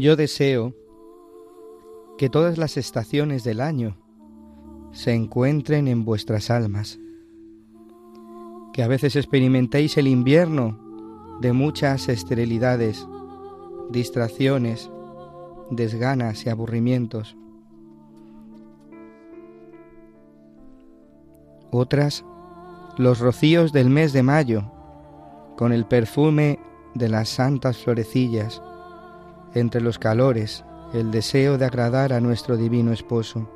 Yo deseo que todas las estaciones del año se encuentren en vuestras almas, que a veces experimentéis el invierno de muchas esterilidades, distracciones, desganas y aburrimientos. Otras, los rocíos del mes de mayo, con el perfume de las santas florecillas, entre los calores, el deseo de agradar a nuestro divino esposo.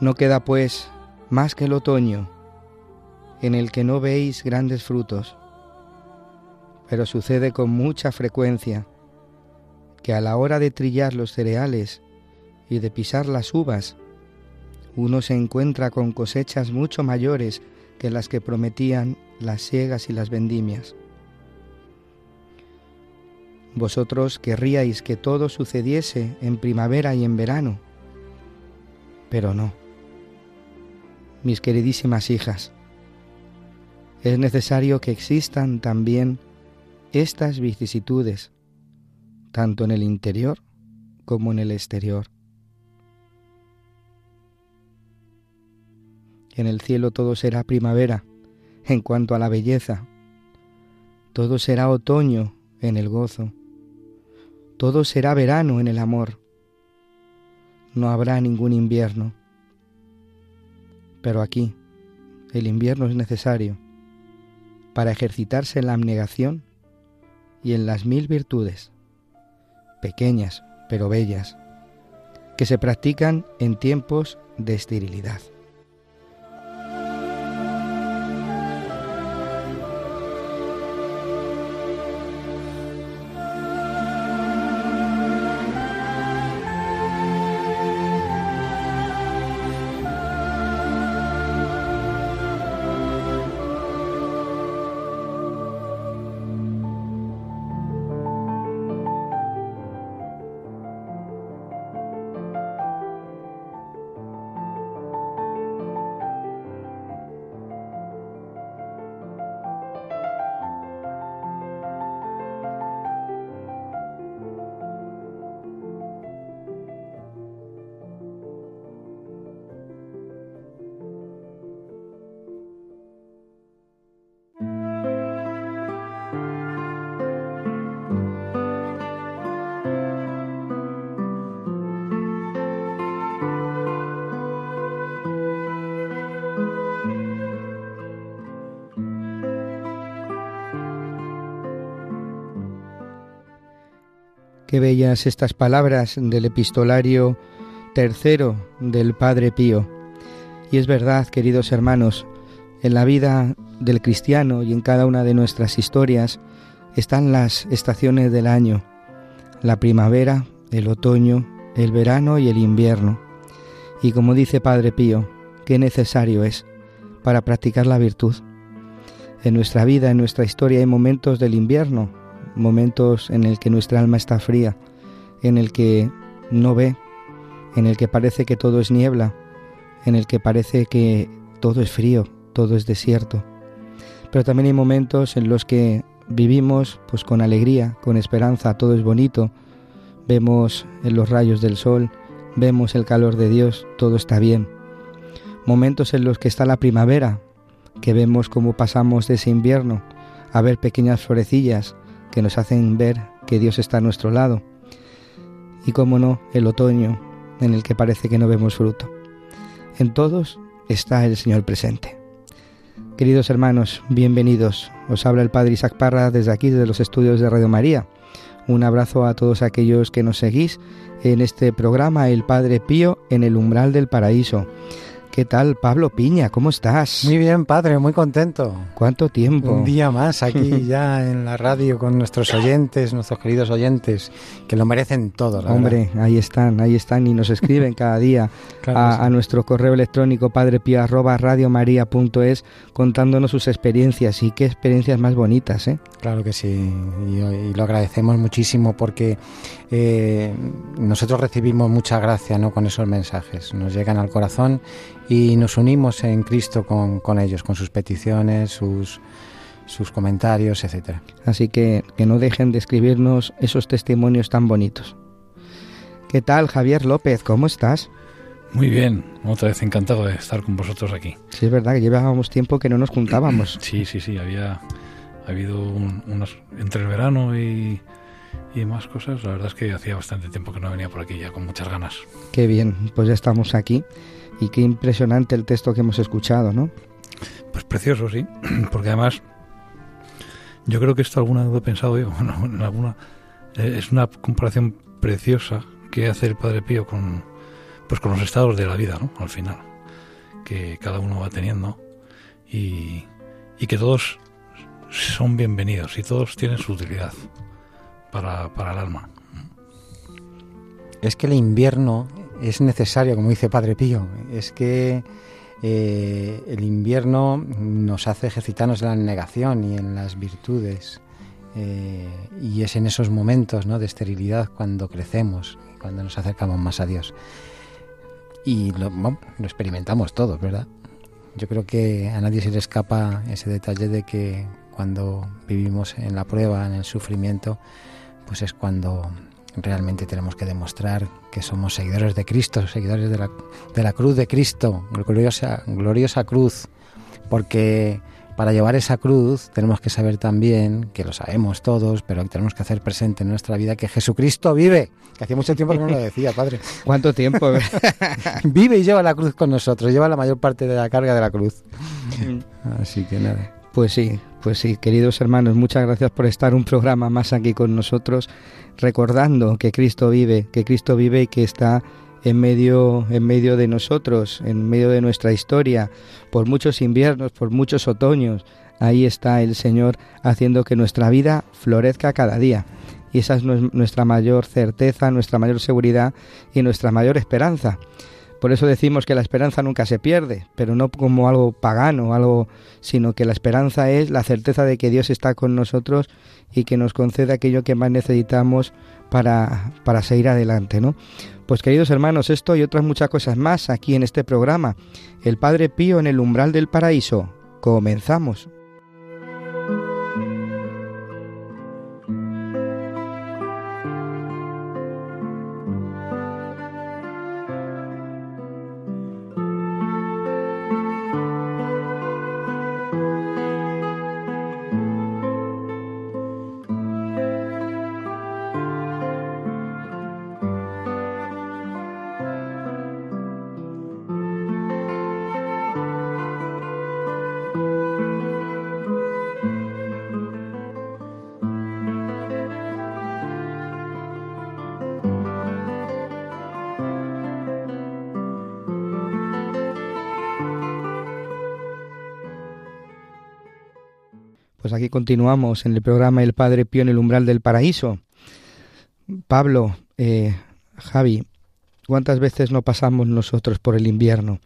No queda pues más que el otoño, en el que no veis grandes frutos, pero sucede con mucha frecuencia que a la hora de trillar los cereales y de pisar las uvas, uno se encuentra con cosechas mucho mayores que las que prometían las siegas y las vendimias. Vosotros querríais que todo sucediese en primavera y en verano, pero no. Mis queridísimas hijas, es necesario que existan también estas vicisitudes, tanto en el interior como en el exterior. En el cielo todo será primavera en cuanto a la belleza, todo será otoño en el gozo, todo será verano en el amor. No habrá ningún invierno. Pero aquí el invierno es necesario para ejercitarse en la abnegación y en las mil virtudes, pequeñas pero bellas, que se practican en tiempos de esterilidad. Qué bellas estas palabras del epistolario tercero del Padre Pío. Y es verdad, queridos hermanos, en la vida del cristiano y en cada una de nuestras historias están las estaciones del año, la primavera, el otoño, el verano y el invierno. Y como dice Padre Pío, qué necesario es para practicar la virtud. En nuestra vida, en nuestra historia hay momentos del invierno, momentos en el que nuestra alma está fría, en el que no ve, en el que parece que todo es niebla, en el que parece que todo es frío, todo es desierto. Pero también hay momentos en los que vivimos pues con alegría, con esperanza, todo es bonito. Vemos en los rayos del sol, vemos el calor de Dios, todo está bien. Momentos en los que está la primavera, que vemos cómo pasamos de ese invierno a ver pequeñas florecillas que nos hacen ver que Dios está a nuestro lado. Y cómo no, el otoño, en el que parece que no vemos fruto. En todos está el Señor presente. Queridos hermanos, bienvenidos. Os habla el Padre Isaac Parra desde aquí, desde los estudios de Radio María. Un abrazo a todos aquellos que nos seguís en este programa El Padre Pío en el umbral del paraíso. ¿Qué tal, Pablo Piña? ¿Cómo estás? Muy bien, padre, muy contento. ¿Cuánto tiempo? Un día más aquí ya en la radio con nuestros oyentes, nuestros queridos oyentes, que lo merecen todo. Hombre, ahí están, ahí están y nos escriben cada día a, nuestro correo electrónico padrepío@radiomaria.es contándonos sus experiencias y qué experiencias más bonitas, ¿eh? Claro que sí, y, lo agradecemos muchísimo porque eh, nosotros recibimos mucha gracia ¿no? con esos mensajes, nos llegan al corazón y nos unimos en Cristo con, con ellos, con sus peticiones, sus, sus comentarios, etcétera. Así que que no dejen de escribirnos esos testimonios tan bonitos. ¿Qué tal, Javier López? ¿Cómo estás? Muy bien, otra vez encantado de estar con vosotros aquí. Sí, es verdad que llevábamos tiempo que no nos juntábamos. Sí, sí, sí, había ha habido unos entre el verano y, y más cosas. La verdad es que hacía bastante tiempo que no venía por aquí ya con muchas ganas. Qué bien, pues ya estamos aquí y qué impresionante el texto que hemos escuchado, ¿no? Pues precioso, sí, porque además yo creo que esto alguna vez he pensado yo, en alguna eh, es una comparación preciosa que hace el Padre Pío con pues con los estados de la vida, ¿no? Al final, que cada uno va teniendo y, y que todos son bienvenidos y todos tienen su utilidad para, para el alma. Es que el invierno es necesario, como dice Padre Pío, es que eh, el invierno nos hace ejercitarnos en la negación y en las virtudes. Eh, y es en esos momentos ¿no? de esterilidad cuando crecemos, cuando nos acercamos más a Dios. Y lo, lo experimentamos todos, ¿verdad? Yo creo que a nadie se le escapa ese detalle de que cuando vivimos en la prueba, en el sufrimiento, pues es cuando realmente tenemos que demostrar que somos seguidores de Cristo, seguidores de la, de la cruz de Cristo, gloriosa, gloriosa cruz, porque para llevar esa cruz tenemos que saber también, que lo sabemos todos, pero tenemos que hacer presente en nuestra vida que Jesucristo vive, que hacía mucho tiempo que no lo decía, Padre. ¿Cuánto tiempo? vive y lleva la cruz con nosotros, lleva la mayor parte de la carga de la cruz. Mm. Así que nada. Pues sí, pues sí, queridos hermanos, muchas gracias por estar un programa más aquí con nosotros, recordando que Cristo vive, que Cristo vive y que está en medio, en medio de nosotros, en medio de nuestra historia, por muchos inviernos, por muchos otoños. Ahí está el Señor haciendo que nuestra vida florezca cada día. Y esa es nuestra mayor certeza, nuestra mayor seguridad y nuestra mayor esperanza. Por eso decimos que la esperanza nunca se pierde, pero no como algo pagano, algo, sino que la esperanza es la certeza de que Dios está con nosotros y que nos concede aquello que más necesitamos para, para seguir adelante, ¿no? Pues queridos hermanos, esto y otras muchas cosas más aquí en este programa, El Padre Pío en el umbral del paraíso. Comenzamos. Aquí continuamos en el programa El Padre Pío en el umbral del paraíso. Pablo, eh, Javi, ¿cuántas veces no pasamos nosotros por el invierno?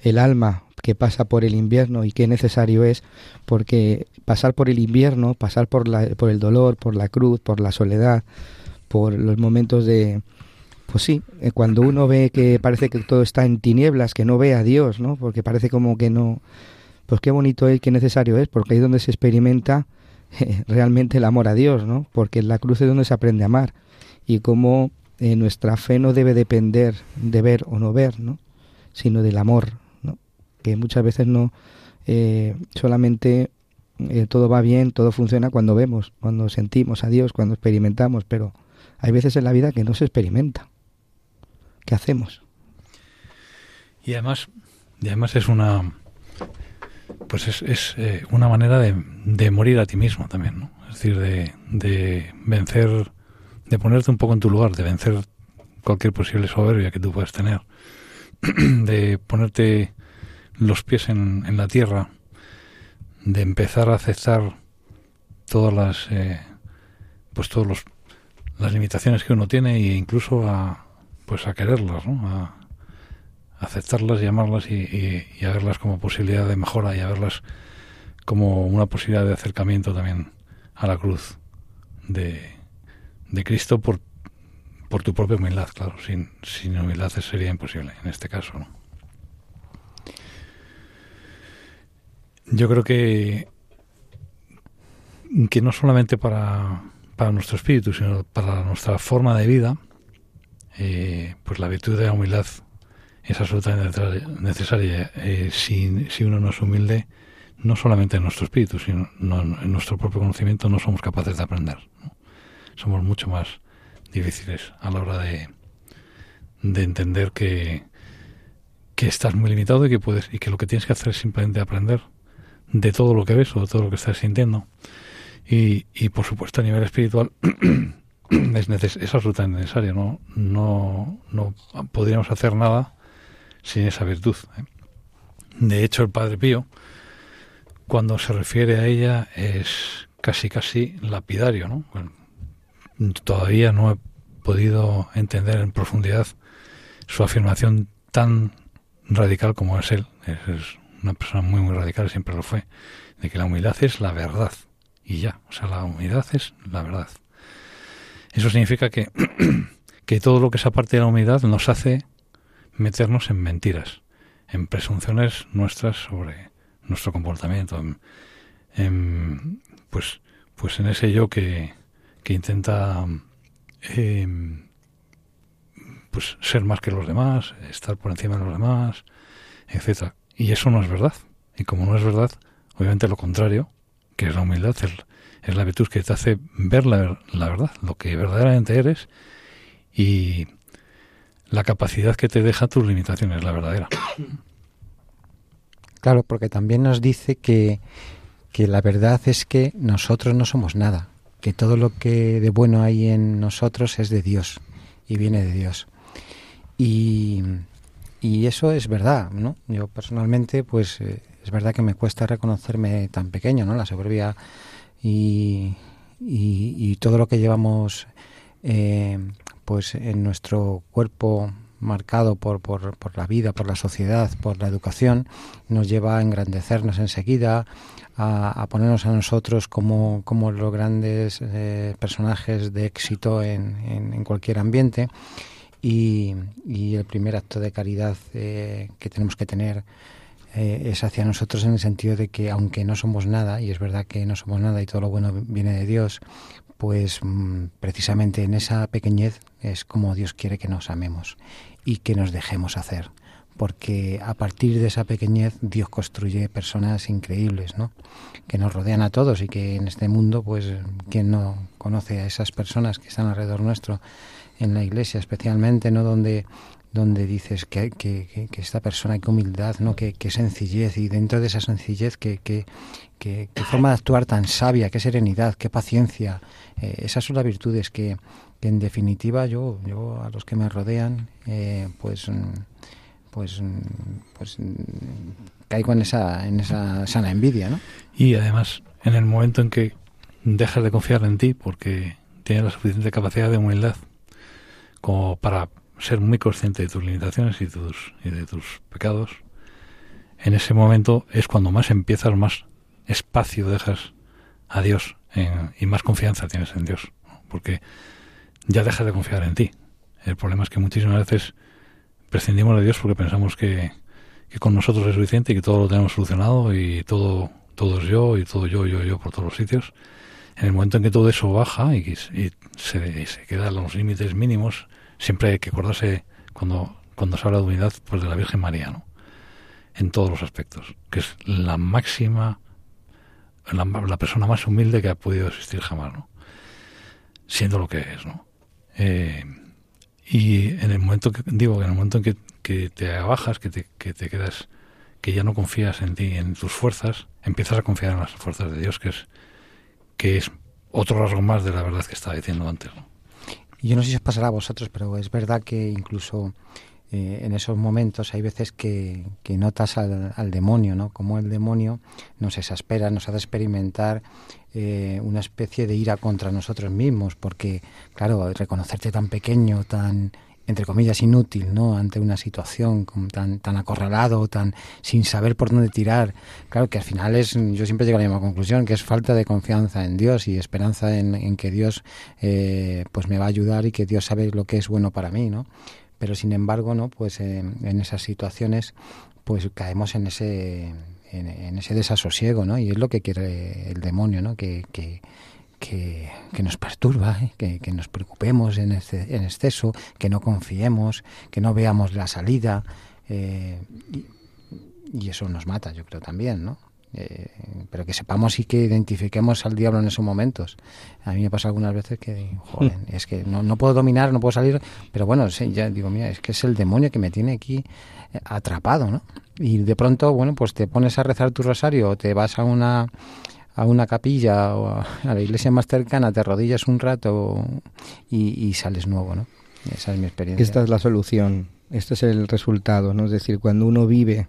El alma que pasa por el invierno y qué necesario es, porque pasar por el invierno, pasar por, la, por el dolor, por la cruz, por la soledad, por los momentos de, pues sí, eh, cuando uno ve que parece que todo está en tinieblas, que no ve a Dios, ¿no? Porque parece como que no, pues qué bonito es, qué necesario es, porque ahí es donde se experimenta realmente el amor a Dios, ¿no? Porque en la cruz es donde se aprende a amar y cómo eh, nuestra fe no debe depender de ver o no ver, ¿no? Sino del amor, ¿no? Que muchas veces no eh, solamente eh, todo va bien, todo funciona cuando vemos, cuando sentimos a Dios, cuando experimentamos, pero hay veces en la vida que no se experimenta. ¿Qué hacemos? Y además, y además es una pues es, es eh, una manera de, morir a ti mismo también, ¿no? Es decir, de, de vencer, de ponerte un poco en tu lugar, de vencer cualquier posible soberbia que tú puedas tener, de ponerte los pies en, en la tierra, de empezar a aceptar todas las eh, pues todos los las limitaciones que uno tiene e incluso a pues a quererlas ¿no? a, aceptarlas y amarlas y, y, a verlas como posibilidad de mejora y a verlas como una posibilidad de acercamiento también a la cruz de, de Cristo por, por tu propia humildad, claro. Sin, sin humildad sería imposible en este caso. ¿no? Yo creo que, que no solamente para, para nuestro espíritu, sino para nuestra forma de vida, eh, pues la virtud de la humildad es absolutamente necesaria. Eh, si, si, uno no es humilde, no solamente en nuestro espíritu, sino en nuestro propio conocimiento no somos capaces de aprender. ¿no? Somos mucho más difíciles a la hora de, de entender que, que estás muy limitado y que puedes y que lo que tienes que hacer es simplemente aprender de todo lo que ves o de todo lo que estás sintiendo. Y, y por supuesto a nivel espiritual es, neces es absolutamente necesario. ¿no? No, no podríamos hacer nada sin esa virtud. ¿eh? De hecho, el Padre Pío, cuando se refiere a ella, es casi casi lapidario. ¿no? Todavía no he podido entender en profundidad su afirmación tan radical como es él. Es, es una persona muy, muy radical, siempre lo fue, de que la humildad es la verdad. Y ya, o sea, la humildad es la verdad. Eso significa que, que todo lo que es aparte de la humildad nos hace meternos en mentiras, en presunciones nuestras sobre nuestro comportamiento, en, pues, pues en ese yo que, que intenta eh, pues ser más que los demás, estar por encima de los demás, etcétera. Y eso no es verdad. Y como no es verdad, obviamente lo contrario, que es la humildad, es, es la virtud que te hace ver la, la verdad, lo que verdaderamente eres y la capacidad que te deja tus limitaciones, la verdadera. Claro, porque también nos dice que, que la verdad es que nosotros no somos nada, que todo lo que de bueno hay en nosotros es de Dios y viene de Dios. Y, y eso es verdad, ¿no? Yo personalmente, pues eh, es verdad que me cuesta reconocerme tan pequeño, ¿no? La soberbia y, y, y todo lo que llevamos eh, pues en nuestro cuerpo marcado por, por, por, la vida, por la sociedad, por la educación, nos lleva a engrandecernos enseguida, a, a ponernos a nosotros como, como los grandes eh, personajes de éxito en, en, cualquier ambiente. Y, y, el primer acto de caridad eh, que tenemos que tener es hacia nosotros en el sentido de que aunque no somos nada, y es verdad que no somos nada y todo lo bueno viene de Dios, pues mm, precisamente en esa pequeñez es como Dios quiere que nos amemos y que nos dejemos hacer, porque a partir de esa pequeñez Dios construye personas increíbles, ¿no? Que nos rodean a todos y que en este mundo, pues, quien no conoce a esas personas que están alrededor nuestro en la iglesia, especialmente, ¿no? Donde donde dices que, que, que, esta persona, qué humildad, ¿no? qué, sencillez, y dentro de esa sencillez, qué, qué, forma de actuar tan sabia, qué serenidad, qué paciencia. Eh, esas son las virtudes que, en definitiva yo, yo a los que me rodean, eh, pues, pues, pues caigo en esa, en esa sana envidia. ¿no? Y además, en el momento en que dejas de confiar en ti, porque tienes la suficiente capacidad de humildad como para ser muy consciente de tus limitaciones y, tus, y de tus pecados, en ese momento es cuando más empiezas, más espacio dejas a Dios en, y más confianza tienes en Dios, porque ya dejas de confiar en ti. El problema es que muchísimas veces prescindimos de Dios porque pensamos que, que con nosotros es suficiente y que todo lo tenemos solucionado y todo, todo es yo y todo yo, yo, yo por todos los sitios. En el momento en que todo eso baja y, y se, se quedan los límites mínimos, siempre hay que acordarse cuando, cuando se habla de unidad pues de la Virgen María, ¿no? En todos los aspectos, que es la máxima la, la, persona más humilde que ha podido existir jamás, ¿no? Siendo lo que es, ¿no? Eh, y en el momento que, digo, en el momento en que, te abajas, que te, que te quedas, que ya no confías en ti, en tus fuerzas, empiezas a confiar en las fuerzas de Dios, que es, que es otro rasgo más de la verdad que estaba diciendo antes, ¿no? Yo no sé si os pasará a vosotros, pero es verdad que incluso eh, en esos momentos hay veces que, que notas al, al, demonio, ¿no? Como el demonio nos exaspera, nos hace experimentar eh, una especie de ira contra nosotros mismos, porque, claro, reconocerte tan pequeño, tan entre comillas inútil, ¿no? Ante una situación tan tan acorralado, tan sin saber por dónde tirar. Claro que al final es, yo siempre llego a la misma conclusión, que es falta de confianza en Dios y esperanza en, en que Dios, eh, pues me va a ayudar y que Dios sabe lo que es bueno para mí, ¿no? Pero sin embargo no pues en esas situaciones pues caemos en ese en, ese desasosiego no y es lo que quiere el demonio no que, que, que, que nos perturba ¿eh? que, que, nos preocupemos en, este, en exceso que no confiemos que no veamos la salida eh, y, y eso nos mata yo creo también no eh, pero que sepamos y que identifiquemos al diablo en esos momentos. A mí me pasa algunas veces que, joder, es que no, no puedo dominar, no puedo salir, pero bueno, sí, ya digo, mira, es que es el demonio que me tiene aquí eh, atrapado, ¿no? Y de pronto, bueno, pues te pones a rezar tu rosario o te vas a una a una capilla o a, a la iglesia más cercana, te arrodillas un rato y, y sales nuevo, ¿no? Esa es mi experiencia. Esta es la solución, este es el resultado, ¿no? Es decir, cuando uno vive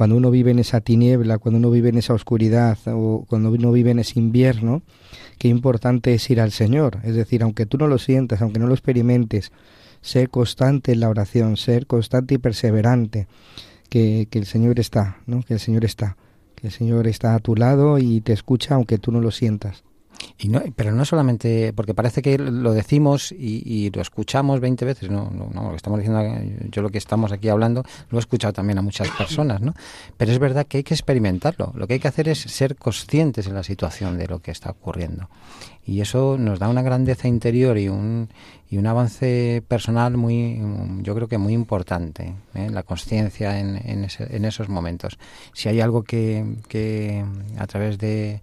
cuando uno vive en esa tiniebla, cuando uno vive en esa oscuridad o cuando uno vive en ese invierno, qué importante es ir al Señor. Es decir, aunque tú no lo sientas, aunque no lo experimentes, ser constante en la oración, ser constante y perseverante, que, que el Señor está, ¿no? Que el Señor está, que el Señor está a tu lado y te escucha aunque tú no lo sientas. Y no, pero no solamente, porque parece que lo decimos y, y lo escuchamos 20 veces, no, no, no, lo que estamos diciendo, yo lo que estamos aquí hablando, lo he escuchado también a muchas personas, ¿no? Pero es verdad que hay que experimentarlo, lo que hay que hacer es ser conscientes en la situación de lo que está ocurriendo. Y eso nos da una grandeza interior y un, y un avance personal muy, yo creo que muy importante, ¿eh? la conciencia en, en, en esos momentos. Si hay algo que, que a través de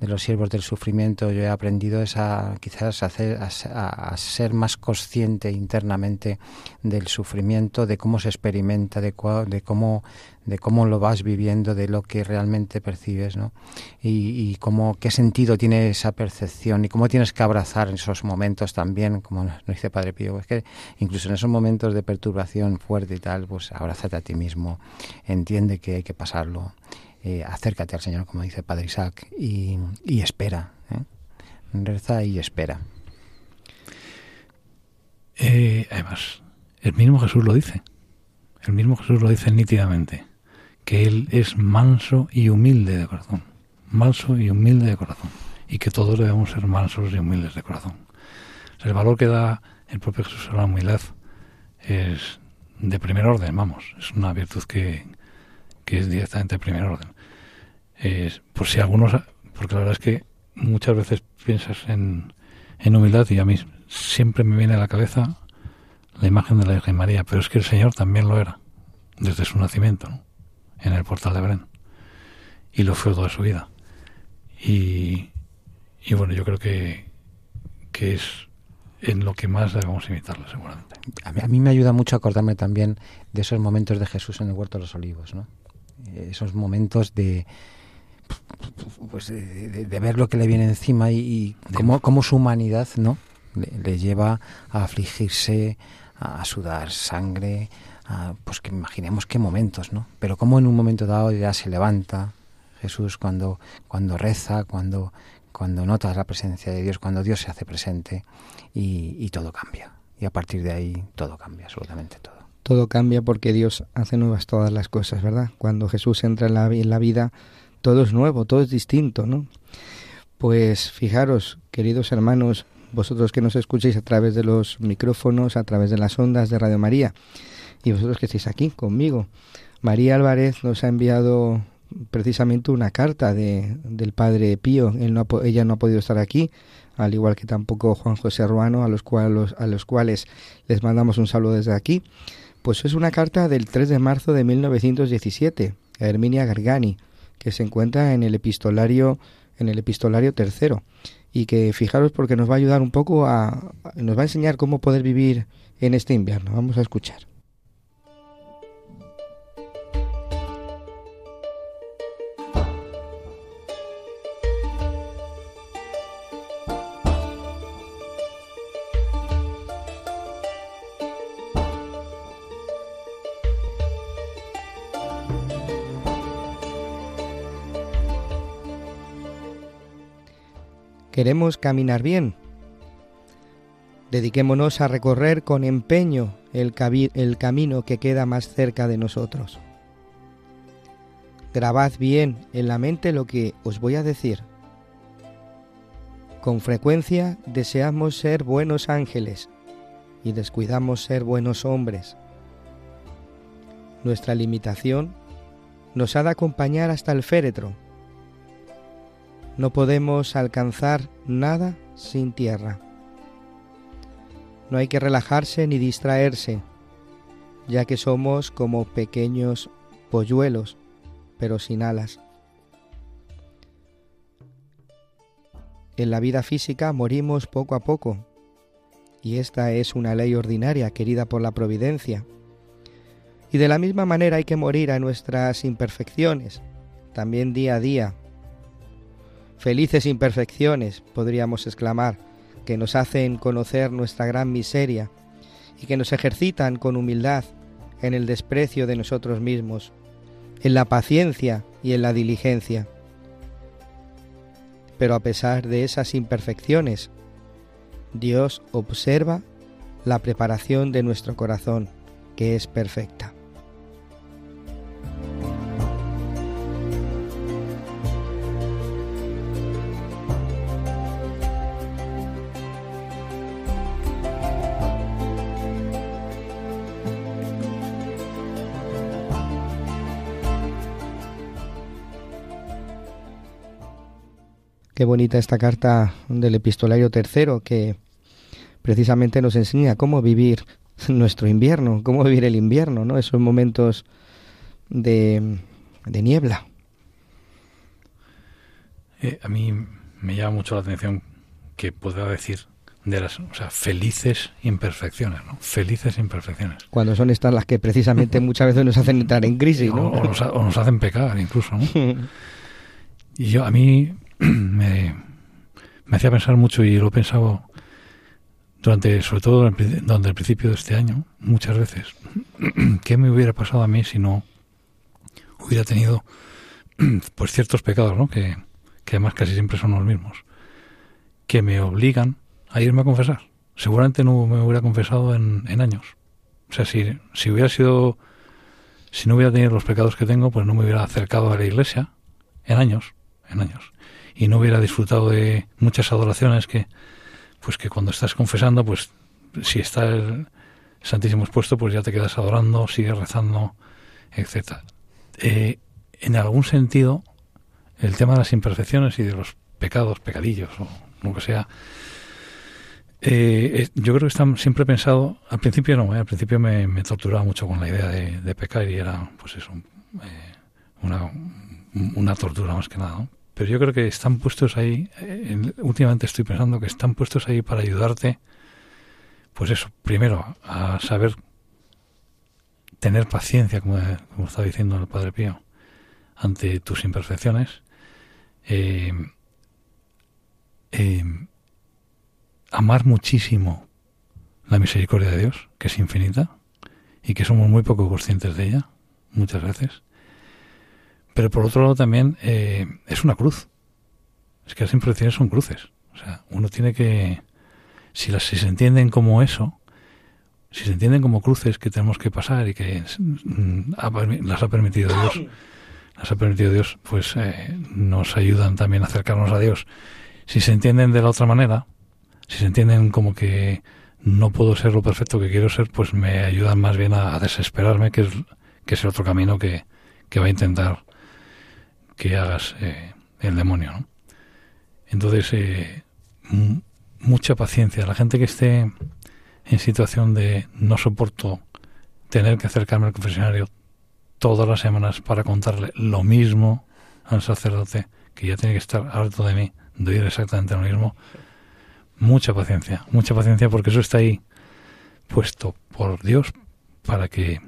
de los siervos del sufrimiento yo he aprendido es a quizás hacer, a, ser más consciente internamente del sufrimiento, de cómo se experimenta, de, cua, de cómo de cómo lo vas viviendo, de lo que realmente percibes, ¿no? Y, y cómo qué sentido tiene esa percepción y cómo tienes que abrazar en esos momentos también, como nos dice Padre Pío, es que incluso en esos momentos de perturbación fuerte y tal, pues abrázate a ti mismo, entiende que hay que pasarlo eh, acércate al Señor, como dice Padre Isaac, y, espera. ¿eh? Reza y espera. Eh, además, el mismo Jesús lo dice. El mismo Jesús lo dice nítidamente. Que Él es manso y humilde de corazón. Manso y humilde de corazón. Y que todos debemos ser mansos y humildes de corazón. El valor que da el propio Jesús a la humildad es de primer orden, vamos. Es una virtud que, que es directamente de primer orden. Por si algunos, porque la verdad es que muchas veces piensas en, en humildad y a mí siempre me viene a la cabeza la imagen de la Virgen María, pero es que el Señor también lo era, desde su nacimiento, en el portal de Belén, y lo fue toda su vida. Y, bueno, yo creo que, que es en lo que más debemos imitarle, seguramente. A mí, a mí me ayuda mucho acordarme también de esos momentos de Jesús en el Huerto de los Olivos, ¿no? Esos momentos de pues de, ver lo que le viene encima y, y cómo, cómo, su humanidad no le, le, lleva a afligirse a, sudar sangre a, pues que imaginemos qué momentos no pero cómo en un momento dado ya se levanta Jesús cuando cuando reza cuando cuando notas la presencia de Dios cuando Dios se hace presente y, y todo cambia. Y a partir de ahí todo cambia absolutamente todo todo cambia porque Dios hace nuevas todas las cosas, ¿verdad? Cuando Jesús entra en la, en la vida, todo es nuevo, todo es distinto, ¿no? Pues fijaros, queridos hermanos, vosotros que nos escucháis a través de los micrófonos, a través de las ondas de Radio María, y vosotros que estáis aquí conmigo, María Álvarez nos ha enviado precisamente una carta de, del Padre Pío. Él no ha, ella no ha podido estar aquí, al igual que tampoco Juan José Ruano, a los, cuales, a los cuales les mandamos un saludo desde aquí. Pues es una carta del 3 de marzo de 1917, a Herminia Gargani, que se encuentra en el epistolario en el epistolario tercero y que fijaros porque nos va a ayudar un poco a nos va a enseñar cómo poder vivir en este invierno. Vamos a escuchar. Queremos caminar bien. Dediquémonos a recorrer con empeño el, camino que queda más cerca de nosotros. Grabad bien en la mente lo que os voy a decir. Con frecuencia deseamos ser buenos ángeles y descuidamos ser buenos hombres. Nuestra limitación nos ha de acompañar hasta el féretro no podemos alcanzar nada sin tierra. No hay que relajarse ni distraerse, ya que somos como pequeños polluelos, pero sin alas. En la vida física morimos poco a poco, y esta es una ley ordinaria querida por la providencia. Y de la misma manera hay que morir a nuestras imperfecciones, también día a día, Felices imperfecciones, podríamos exclamar, que nos hacen conocer nuestra gran miseria y que nos ejercitan con humildad en el desprecio de nosotros mismos, en la paciencia y en la diligencia. Pero a pesar de esas imperfecciones, Dios observa la preparación de nuestro corazón, que es perfecta. Qué bonita esta carta del epistolario tercero que precisamente nos enseña cómo vivir nuestro invierno, cómo vivir el invierno, ¿no? Esos momentos de, niebla. Eh, a mí me llama mucho la atención que podrá decir de las o sea, felices imperfecciones, ¿no? Felices imperfecciones. Cuando son estas las que precisamente muchas veces nos hacen entrar en crisis, ¿no? O, nos, o nos, hacen pecar incluso, ¿no? y yo, a mí, me, hacía pensar mucho y lo he pensado durante, sobre todo durante el principio de este año, muchas veces, ¿qué me hubiera pasado a mí si no hubiera tenido pues ciertos pecados, ¿no? que, que además casi siempre son los mismos, que me obligan a irme a confesar. Seguramente no me hubiera confesado en, en años. O sea, si, si hubiera sido, si no hubiera tenido los pecados que tengo, pues no me hubiera acercado a la iglesia en años, en años y no hubiera disfrutado de muchas adoraciones que, pues que cuando estás confesando, pues si está el Santísimo expuesto, pues ya te quedas adorando, sigues rezando, etcétera. Eh, en algún sentido, el tema de las imperfecciones y de los pecados, pecadillos o lo que sea, eh, yo creo que están siempre pensado, al principio no, eh, al principio me, torturaba mucho con la idea de, pecar y era, pues eso, una, una tortura más que nada, ¿no? Pero yo creo que están puestos ahí, eh, últimamente estoy pensando que están puestos ahí para ayudarte, pues eso, primero, a saber tener paciencia, como, como está diciendo el Padre Pío, ante tus imperfecciones, eh, eh, amar muchísimo la misericordia de Dios, que es infinita, y que somos muy poco conscientes de ella, muchas veces, pero por otro lado también eh, es una cruz. Es que las imperfecciones son cruces. O sea, uno tiene que, si, las, si se entienden como eso, si se entienden como cruces que tenemos que pasar y que mm, las ha permitido Dios, las ha permitido Dios, pues eh, nos ayudan también a acercarnos a Dios. Si se entienden de la otra manera, si se entienden como que no puedo ser lo perfecto que quiero ser, pues me ayudan más bien a, desesperarme, que es, el otro camino que, que va a intentar que hagas eh, el demonio. ¿no? Entonces, eh, mucha paciencia. La gente que esté en situación de no soporto tener que acercarme al confesionario todas las semanas para contarle lo mismo a un sacerdote que ya tiene que estar harto de mí, de oír exactamente lo mismo, mucha paciencia, mucha paciencia porque eso está ahí puesto por Dios para que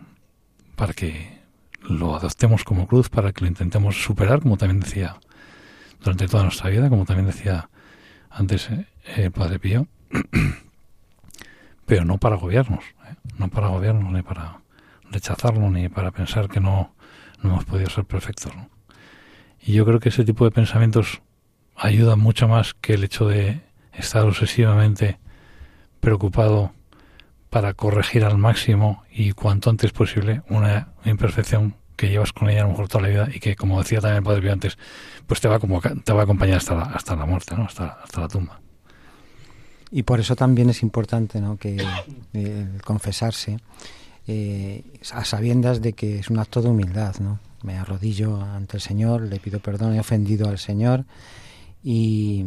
para que lo adoptemos como cruz, para que lo intentemos superar, como también decía durante toda nuestra vida, como también decía antes eh, el Padre Pío, pero no para agobiarnos, ¿eh? no para agobiarnos ni para rechazarlo ni para pensar que no, no hemos podido ser perfectos. Y yo creo que ese tipo de pensamientos ayudan mucho más que el hecho de estar obsesivamente preocupado para corregir al máximo y cuanto antes posible una imperfección que llevas con ella a lo mejor toda la vida y que, como decía también el Padre Pío antes, pues te va, como, te va a acompañar hasta la, hasta la muerte, ¿no? hasta, hasta la tumba. Y por eso también es importante ¿no? que confesarse eh, a sabiendas de que es un acto de humildad. ¿no? Me arrodillo ante el Señor, le pido perdón, he ofendido al Señor y,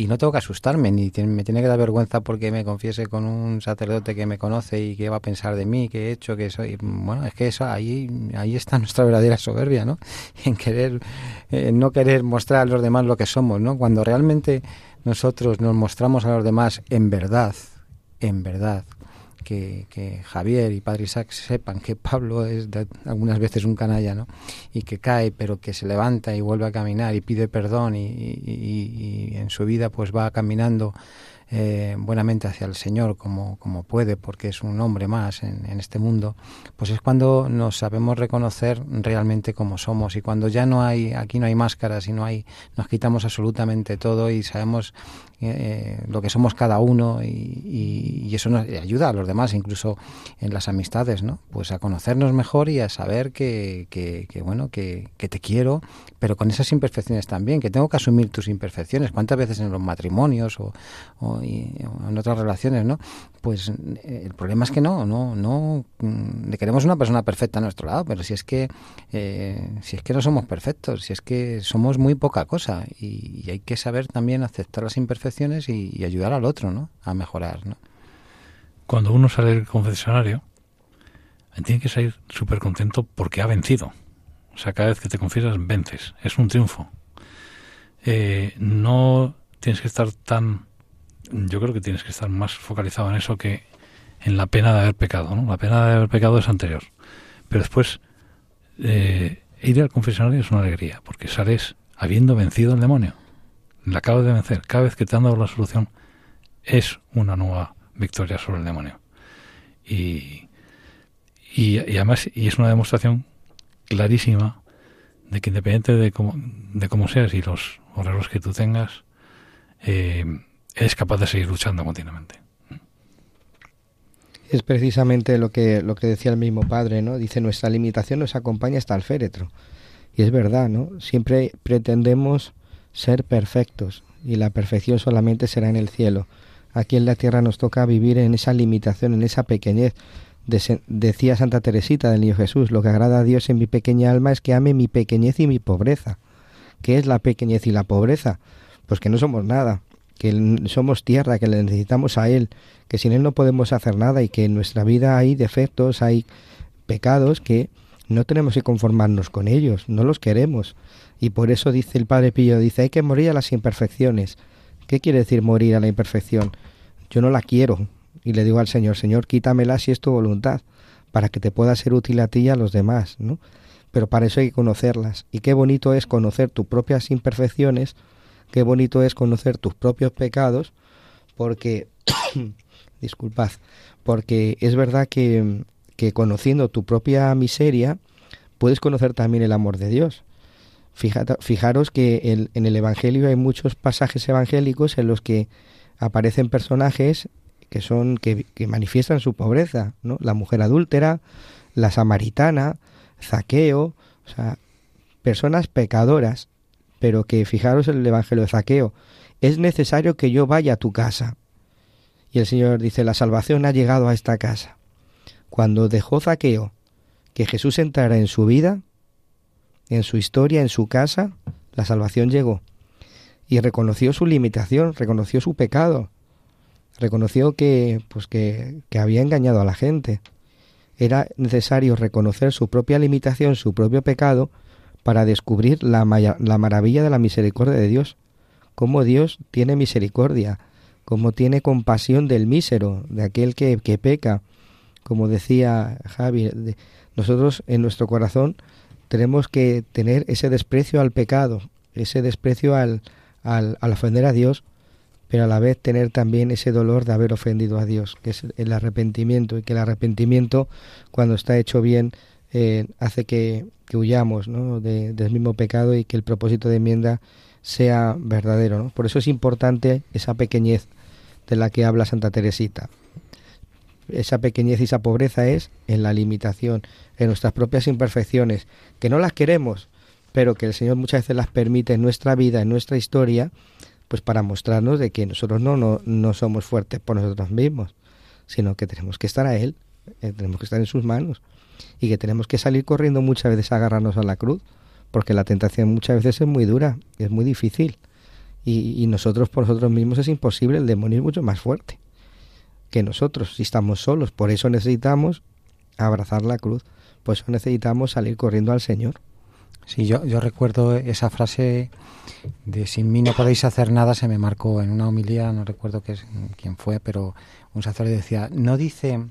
y no tengo que asustarme, ni me tiene que dar vergüenza porque me confiese con un sacerdote que me conoce y que va a pensar de mí, que he hecho, que soy. Bueno, es que eso ahí, ahí está nuestra verdadera soberbia, ¿no? En querer, en no querer mostrar a los demás lo que somos, ¿no? Cuando realmente nosotros nos mostramos a los demás en verdad, en verdad, que, Javier y Padre Isaac sepan que Pablo es algunas veces un canalla, ¿no? Y que cae, pero que se levanta y vuelve a caminar y pide perdón y, en su vida pues va caminando eh, buenamente hacia el Señor como, como puede, porque es un hombre más en, en, este mundo, pues es cuando nos sabemos reconocer realmente como somos y cuando ya no hay, aquí no hay máscaras y no hay, nos quitamos absolutamente todo y sabemos eh, lo que somos cada uno y, y, eso nos ayuda a los demás, incluso en las amistades, ¿no? Pues a conocernos mejor y a saber que, que, que bueno, que, que te quiero, pero con esas imperfecciones también, que tengo que asumir tus imperfecciones. ¿Cuántas veces en los matrimonios o, y, en otras relaciones, no? Pues eh, el problema es que no, no, no mm, le queremos una persona perfecta a nuestro lado, pero si es que eh, si es que no somos perfectos, si es que somos muy poca cosa y hay que saber también aceptar las imperfecciones y, ayudar al otro, ¿no? A mejorar, ¿no? Cuando uno sale del confesionario, tiene que salir súper contento porque ha vencido. O sea, cada vez que te confiesas, vences. Es un triunfo. Eh, no tienes que estar tan yo creo que tienes que estar más focalizado en eso que en la pena de haber pecado. ¿no? La pena de haber pecado es anterior. Pero después, eh, ir al confesionario es una alegría, porque sales habiendo vencido al demonio. La acabas de vencer. Cada vez que te han dado la solución, es una nueva victoria sobre el demonio. Y, y, y además, y es una demostración clarísima de que independiente de cómo, de cómo seas y los horrores que tú tengas, eh, es capaz de seguir luchando continuamente. Es precisamente lo que, lo que decía el mismo padre, ¿no? Dice, nuestra limitación nos acompaña hasta el féretro. Y es verdad, ¿no? Siempre pretendemos ser perfectos y la perfección solamente será en el cielo. Aquí en la tierra nos toca vivir en esa limitación, en esa pequeñez. decía Santa Teresita del Niño Jesús, lo que agrada a Dios en mi pequeña alma es que ame mi pequeñez y mi pobreza. ¿Qué es la pequeñez y la pobreza? Pues que no somos nada, que somos tierra, que le necesitamos a Él, que sin Él no podemos hacer nada y que en nuestra vida hay defectos, hay pecados que no tenemos que conformarnos con ellos, no los queremos. Y por eso dice el Padre Pío, dice, hay que morir a las imperfecciones. ¿Qué quiere decir morir a la imperfección? Yo no la quiero. Y le digo al Señor, Señor, quítamela si es tu voluntad, para que te pueda ser útil a ti y a los demás, ¿no? Pero para eso hay que conocerlas. Y qué bonito es conocer tus propias imperfecciones, qué bonito es conocer tus propios pecados, porque, disculpad, porque es verdad que, que conociendo tu propia miseria, puedes conocer también el amor de Dios. fijaros que en el Evangelio hay muchos pasajes evangélicos en los que aparecen personajes que son que, que, manifiestan su pobreza, ¿no? La mujer adúltera, la samaritana, Zaqueo, o sea, personas pecadoras pero que fijaros en el Evangelio de Zaqueo, es necesario que yo vaya a tu casa. Y el Señor dice, la salvación ha llegado a esta casa. Cuando dejó Zaqueo que Jesús entrara en su vida, en su historia, en su casa, la salvación llegó. Y reconoció su limitación, reconoció su pecado, reconoció que, pues que, que había engañado a la gente. Era necesario reconocer su propia limitación, su propio pecado, para descubrir la, la maravilla de la misericordia de Dios, cómo Dios tiene misericordia, cómo tiene compasión del mísero, de aquel que, que peca, como decía Javi, nosotros en nuestro corazón tenemos que tener ese desprecio al pecado, ese desprecio al, al, ofender a Dios, pero a la vez tener también ese dolor de haber ofendido a Dios, que es el arrepentimiento, y que el arrepentimiento, cuando está hecho bien, eh, hace que, huyamos ¿no? del mismo pecado y que el propósito de enmienda sea verdadero. Por eso es importante esa pequeñez de la que habla Santa Teresita esa pequeñez y esa pobreza es en la limitación, en nuestras propias imperfecciones, que no las queremos, pero que el Señor muchas veces las permite en nuestra vida, en nuestra historia, pues para mostrarnos de que nosotros no, no, no somos fuertes por nosotros mismos, sino que tenemos que estar a Él, eh, tenemos que estar en sus manos y que tenemos que salir corriendo muchas veces a agarrarnos a la cruz, porque la tentación muchas veces es muy dura, es muy difícil y, y nosotros por nosotros mismos es imposible, el demonio es mucho más fuerte que nosotros si estamos solos. Por eso necesitamos abrazar la cruz, por eso necesitamos salir corriendo al Señor. Sí, yo, yo recuerdo esa frase de sin mí no podéis hacer nada, se me marcó en una homilía, no recuerdo quién fue, pero un sacerdote decía, no dice,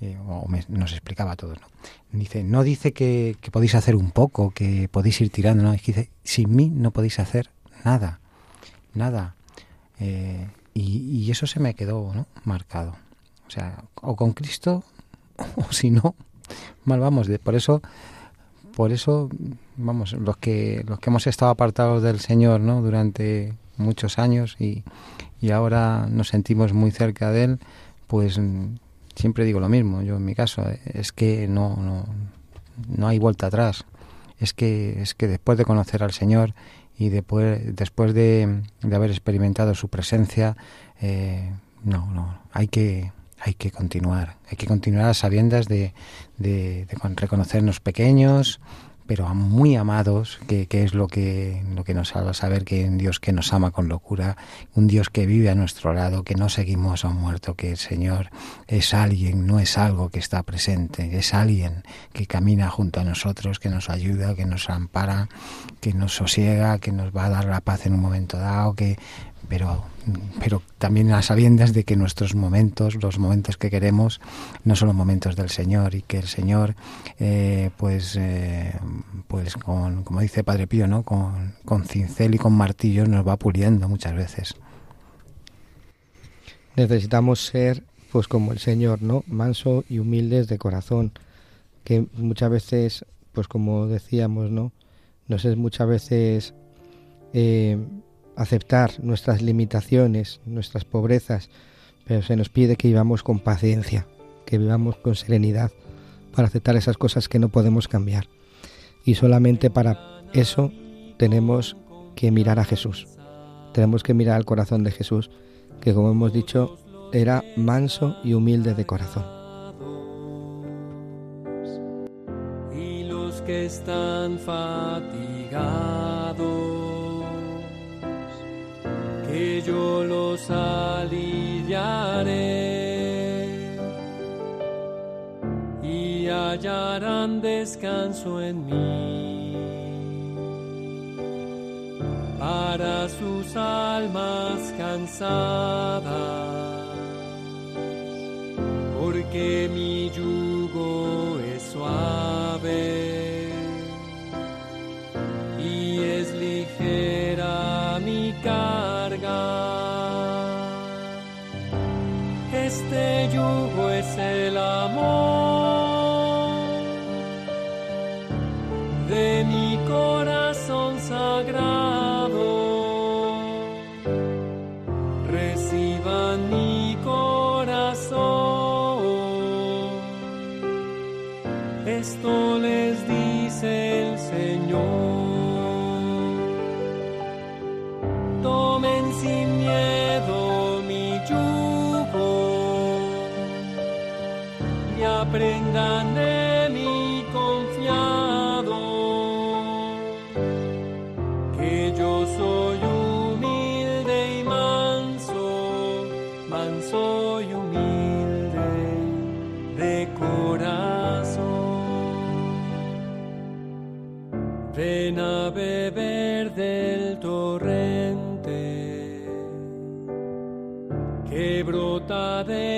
eh, o nos explicaba a todos, ¿no? Dice, no dice que, podéis hacer un poco, que podéis ir tirando, no, es que dice, sin mí no podéis hacer nada, nada. Eh, y, eso se me quedó ¿no? marcado. O sea, o con Cristo, o si no, mal vamos. Por eso, por eso, vamos, los que, los que hemos estado apartados del Señor ¿no? durante muchos años y, y ahora nos sentimos muy cerca de Él, pues siempre digo lo mismo. Yo en mi caso, es que no, no, no hay vuelta atrás. Es que, es que después de conocer al Señor y después, después de, haber experimentado su presencia, eh, no, no, hay que, hay que continuar, hay que continuar a sabiendas de, de, de reconocernos pequeños, pero muy amados, que, es lo que, lo que nos salva saber que un Dios que nos ama con locura, un Dios que vive a nuestro lado, que no seguimos a un muerto, que el Señor es alguien, no es algo que está presente, es alguien que camina junto a nosotros, que nos ayuda, que nos ampara, que nos sosiega, que nos va a dar la paz en un momento dado, que pero, pero también a sabiendas de que nuestros momentos, los momentos que queremos, no son los momentos del Señor y que el Señor, eh, pues, eh, pues con, como dice Padre Pío, ¿no? Con, con cincel y con martillo nos va puliendo muchas veces. Necesitamos ser, pues como el Señor, ¿no? Manso y humildes de corazón, que muchas veces, pues como decíamos, ¿no? Nos es muchas veces eh, aceptar nuestras limitaciones, nuestras pobrezas, pero se nos pide que vivamos con paciencia, que vivamos con serenidad para aceptar esas cosas que no podemos cambiar. Y solamente para eso tenemos que mirar a Jesús. Tenemos que mirar al corazón de Jesús, que como hemos dicho, era manso y humilde de corazón. Y los que están fatigados que yo los aliviaré. Y hallarán descanso en mí. Para sus almas cansadas, porque mi yugo es suave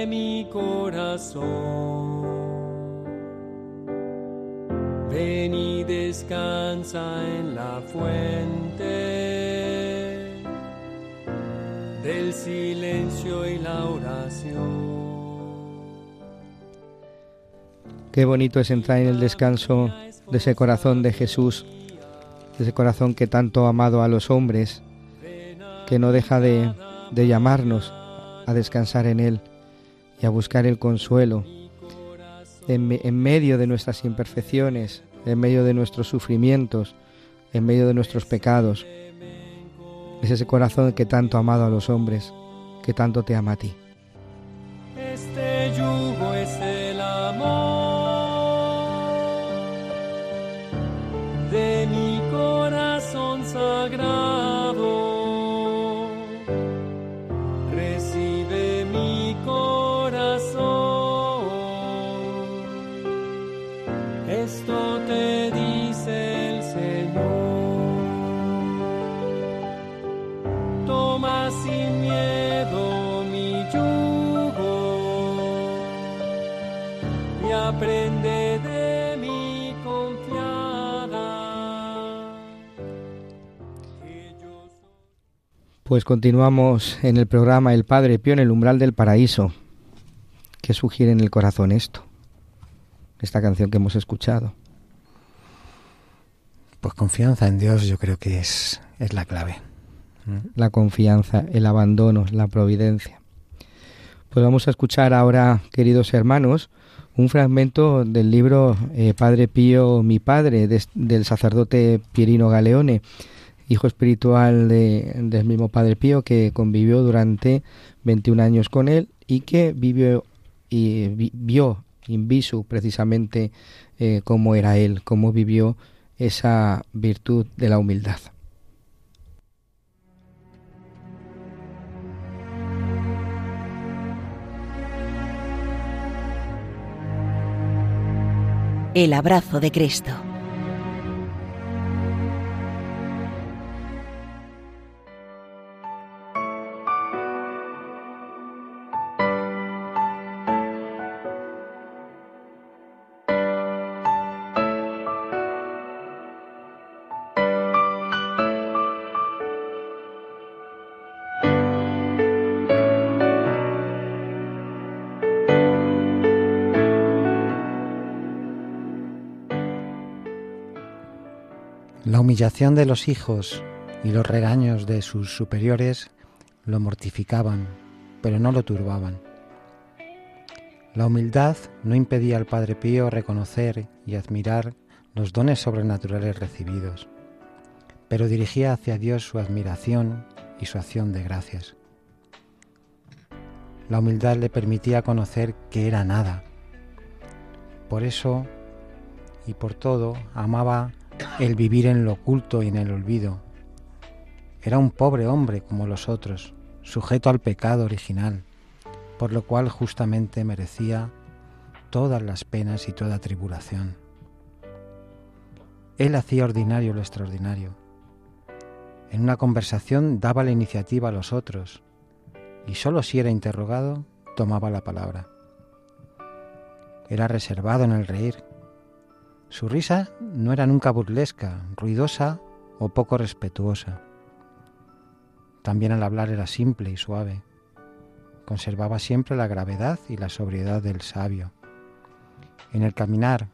mi corazón. Ven y descansa en la fuente del silencio y la oración. Qué bonito es entrar en el descanso de ese corazón de Jesús, de ese corazón que tanto ha amado a los hombres, que no deja de, de llamarnos a descansar en Él y a buscar el consuelo en, medio de nuestras imperfecciones, en medio de nuestros sufrimientos, en medio de nuestros pecados. Es ese corazón que tanto ha amado a los hombres, que tanto te ama a ti. Pues continuamos en el programa El Padre Pío en el umbral del paraíso. ¿Qué sugiere en el corazón esto? Esta canción que hemos escuchado. Pues confianza en Dios yo creo que es, es la clave. La confianza, el abandono, la providencia. Pues vamos a escuchar ahora, queridos hermanos, un fragmento del libro eh, Padre Pío, mi padre, del sacerdote Pierino Galeone, hijo espiritual de- del mismo Padre Pío, que convivió durante 21 años con él y que vivió y vi- vio in visu precisamente eh, cómo era él, cómo vivió esa virtud de la humildad. El abrazo de Cristo. Humillación de los hijos y los regaños de sus superiores lo mortificaban, pero no lo turbaban. La humildad no impedía al Padre Pío reconocer y admirar los dones sobrenaturales recibidos, pero dirigía hacia Dios su admiración y su acción de gracias. La humildad le permitía conocer que era nada. Por eso y por todo amaba el vivir en lo oculto y en el olvido. Era un pobre hombre como los otros, sujeto al pecado original, por lo cual justamente merecía todas las penas y toda tribulación. Él hacía ordinario lo extraordinario. En una conversación daba la iniciativa a los otros y sólo si era interrogado tomaba la palabra. Era reservado en el reír. Su risa no era nunca burlesca, ruidosa o poco respetuosa. También al hablar era simple y suave. Conservaba siempre la gravedad y la sobriedad del sabio. En el caminar,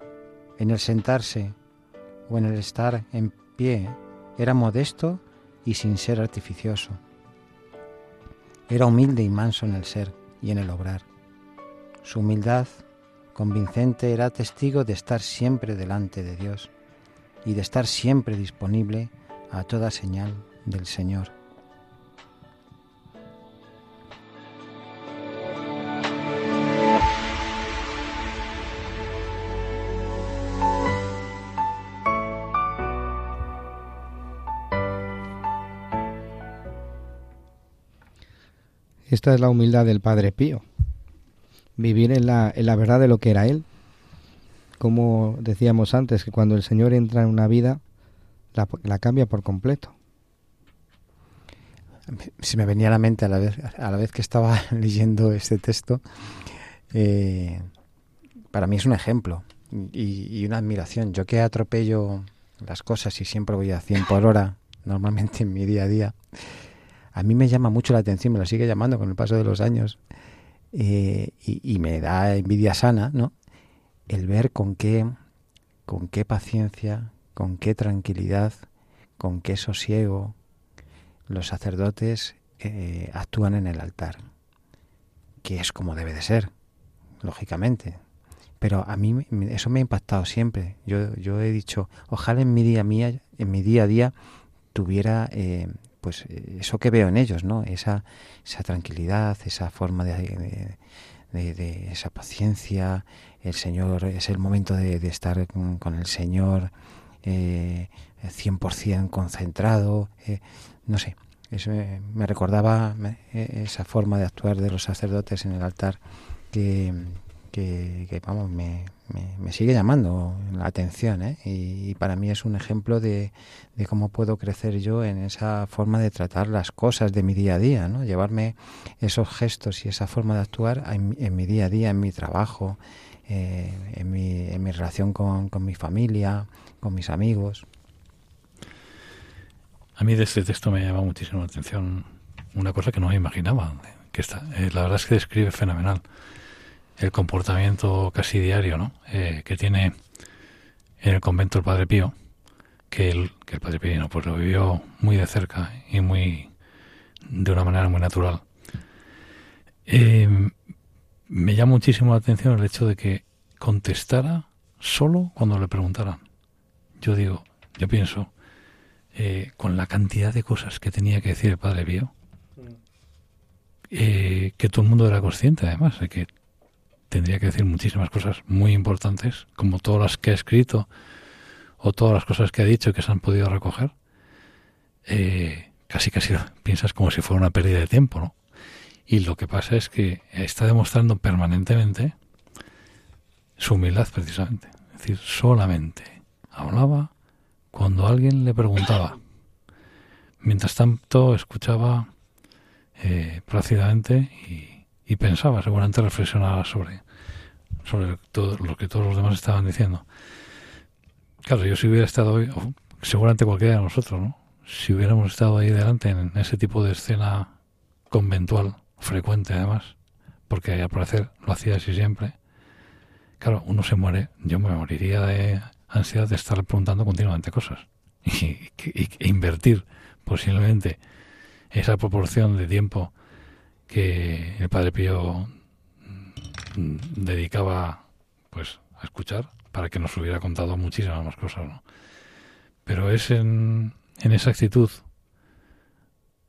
en el sentarse o en el estar en pie, era modesto y sin ser artificioso. Era humilde y manso en el ser y en el obrar. Su humildad convincente era testigo de estar siempre delante de Dios y de estar siempre disponible a toda señal del Señor. Esta es la humildad del Padre Pío. Vivir en la, en la verdad de lo que era Él. Como decíamos antes, que cuando el Señor entra en una vida, la, la cambia por completo. se me venía a la mente a la vez, a la vez que estaba leyendo este texto, eh, para mí es un ejemplo y, una admiración. Yo que atropello las cosas y siempre voy a 100 por hora, normalmente en mi día a día, a mí me llama mucho la atención, me lo sigue llamando con el paso de los años eh, y, me da envidia sana, ¿no? El ver con qué, con qué paciencia, con qué tranquilidad, con qué sosiego, los sacerdotes eh, actúan en el altar, que es como debe de ser, lógicamente. Pero a mí eso me ha impactado siempre. Yo, yo he dicho, ojalá en mi día mía, en mi día a día, tuviera eh, pues eso que veo en ellos, ¿no? Esa, esa tranquilidad, esa forma de, de, esa paciencia. El Señor es el momento de, estar con, el Señor eh, 100% concentrado. Eh, no sé, eso me, recordaba esa forma de actuar de los sacerdotes en el altar que, que, vamos, me, me, sigue llamando la atención ¿eh? y, para mí es un ejemplo de, de, cómo puedo crecer yo en esa forma de tratar las cosas de mi día a día, ¿no? llevarme esos gestos y esa forma de actuar en, mi día a día, en mi trabajo, eh, en, mi, en mi relación con, con mi familia, con mis amigos. A mí de este texto me llama muchísimo la atención una cosa que no me imaginaba. Que está, eh, la verdad es que describe fenomenal el comportamiento casi diario ¿no? Eh, que tiene en el convento el Padre Pío, que el, que el Padre Pío pues lo vivió muy de cerca y muy de una manera muy natural. Eh, me llama muchísimo la atención el hecho de que contestara solo cuando le preguntaran. Yo digo, yo pienso, eh, con la cantidad de cosas que tenía que decir el Padre Pío, eh, que todo el mundo era consciente además de que tendría que decir muchísimas cosas muy importantes, como todas las que ha escrito o todas las cosas que ha dicho que se han podido recoger, eh, casi casi piensas como si fuera una pérdida de tiempo, ¿no? Y lo que pasa es que está demostrando permanentemente su humildad precisamente. Es decir, solamente hablaba cuando alguien le preguntaba. Mientras tanto escuchaba eh, plácidamente y, pensaba, seguramente reflexionaba sobre, sobre todo lo que todos los demás estaban diciendo. Claro, yo si hubiera estado hoy, seguramente cualquiera de nosotros, ¿no? Si hubiéramos estado ahí delante en ese tipo de escena conventual, frecuente además, porque al parecer lo hacía así siempre, claro, uno se muere, yo me moriría de ansiedad de estar preguntando continuamente cosas y, e invertir posiblemente esa proporción de tiempo que el Padre Pío mm, dedicaba pues a escuchar para que nos hubiera contado muchísimas más cosas ¿no? pero es en, esa actitud